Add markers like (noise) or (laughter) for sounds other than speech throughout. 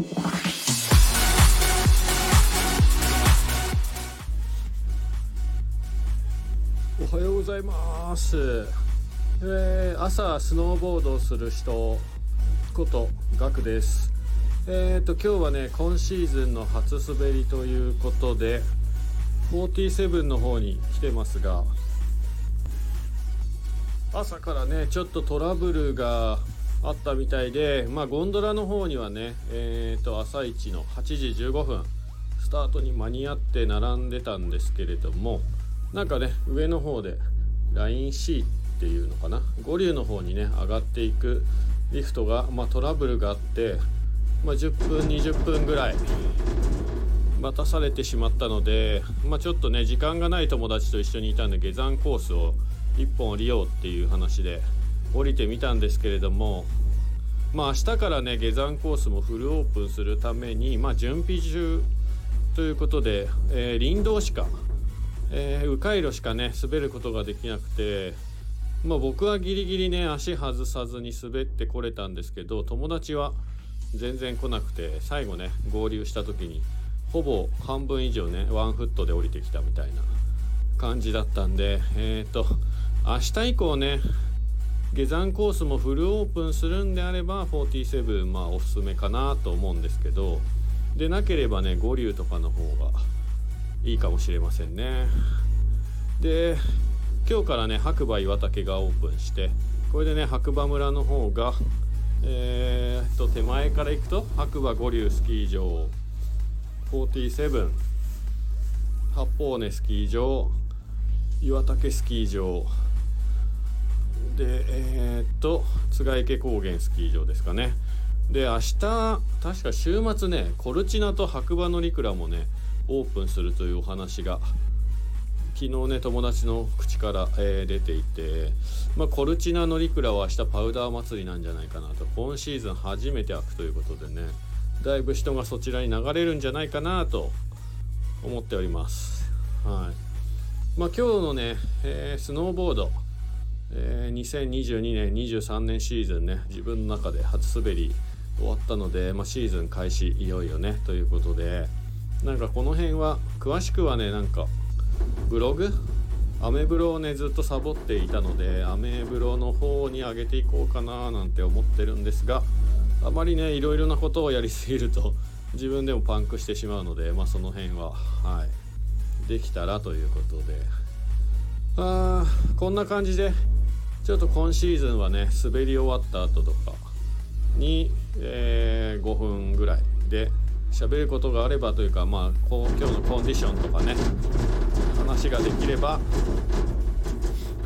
おはようございます、えー朝スノーボードをする人ことガクです。えー、と今日はね今シーズンの初滑りということで47の方に来てますが朝からねちょっとトラブルがあったみたいでまあゴンドラの方にはねえー、と朝一の8時15分スタートに間に合って並んでたんですけれどもなんかね上の方で LINEC っていうのかな五竜の方にね上がっていくリフトが、まあ、トラブルがあって、まあ、10分20分ぐらい待たされてしまったので、まあ、ちょっとね時間がない友達と一緒にいたんで下山コースを1本降りようっていう話で降りてみたんですけれどもまあ明日からね下山コースもフルオープンするために、まあ、準備中ということで、えー林道しかえー迂回路しかね滑ることができなくてまあ僕はギリギリね足外さずに滑ってこれたんですけど友達は全然来なくて最後ね合流した時にほぼ半分以上ねワンフットで降りてきたみたいな感じだったんでえっ、と明日以降ね下山コースもフルオープンするんであれば47まあおすすめかなと思うんですけどでなければね五竜とかの方がいいかもしれませんね。で今日からね白馬岩岳がオープンしてこれでね白馬村の方がえー、っと手前から行くと白馬五竜スキー場47八方根スキー場岩岳スキー場でえー、っと津池高原スキー場ですかね。で明日確か週末ねコルチナと白馬乗鞍もねオープンするというお話が昨日ね友達の口から、えー出ていて、まあ、コルチナ乗鞍は明日パウダー祭りなんじゃないかなと。今シーズン初めて開くということでねだいぶ人がそちらに流れるんじゃないかなと思っております。はい。まあ今日のね、えースノーボード。えー2022年23年シーズンね自分の中で初滑り終わったので、まあ、シーズン開始いよいよねということでなんかこの辺は詳しくはねなんかブログ？アメブロをねずっとサボっていたのでアメブロの方に上げていこうかななんて思ってるんですがあまりねいろいろなことをやりすぎると自分でもパンクしてしまうのでまあその辺ははいできたらということで。あーこんな感じでちょっと今シーズンはね滑り終わった後とかに、えー5分ぐらいで喋ることがあればというかまあこう今日のコンディションとかね話ができれば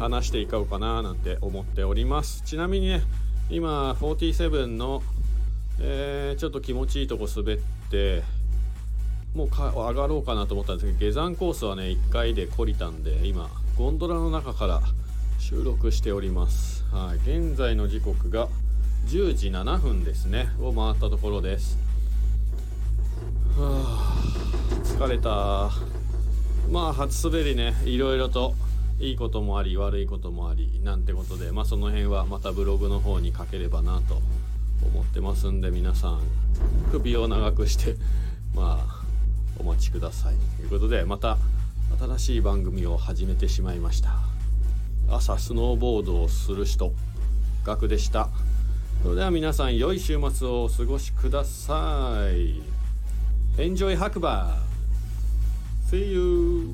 話していこうかななんて思っております。ちなみにね今47の、えーちょっと気持ちいいとこ滑ってもうか上がろうかなと思ったんですけど下山コースはね1回で懲りたんで今ゴンドラの中から収録しております。はい。現在の時刻が10時7分ですね。を回ったところです。はあ。疲れた。まあ初滑りね。いろいろといいこともあり悪いこともありなんてことで。まあその辺はまたブログの方に書ければなと思ってますんで皆さん首を長くして (laughs) まあお待ちください。ということでまた新しい番組を始めてしまいました。朝スノーボードをする人ガクでした。それでは皆さん良い週末をお過ごしください。エンジョイ白馬。See you!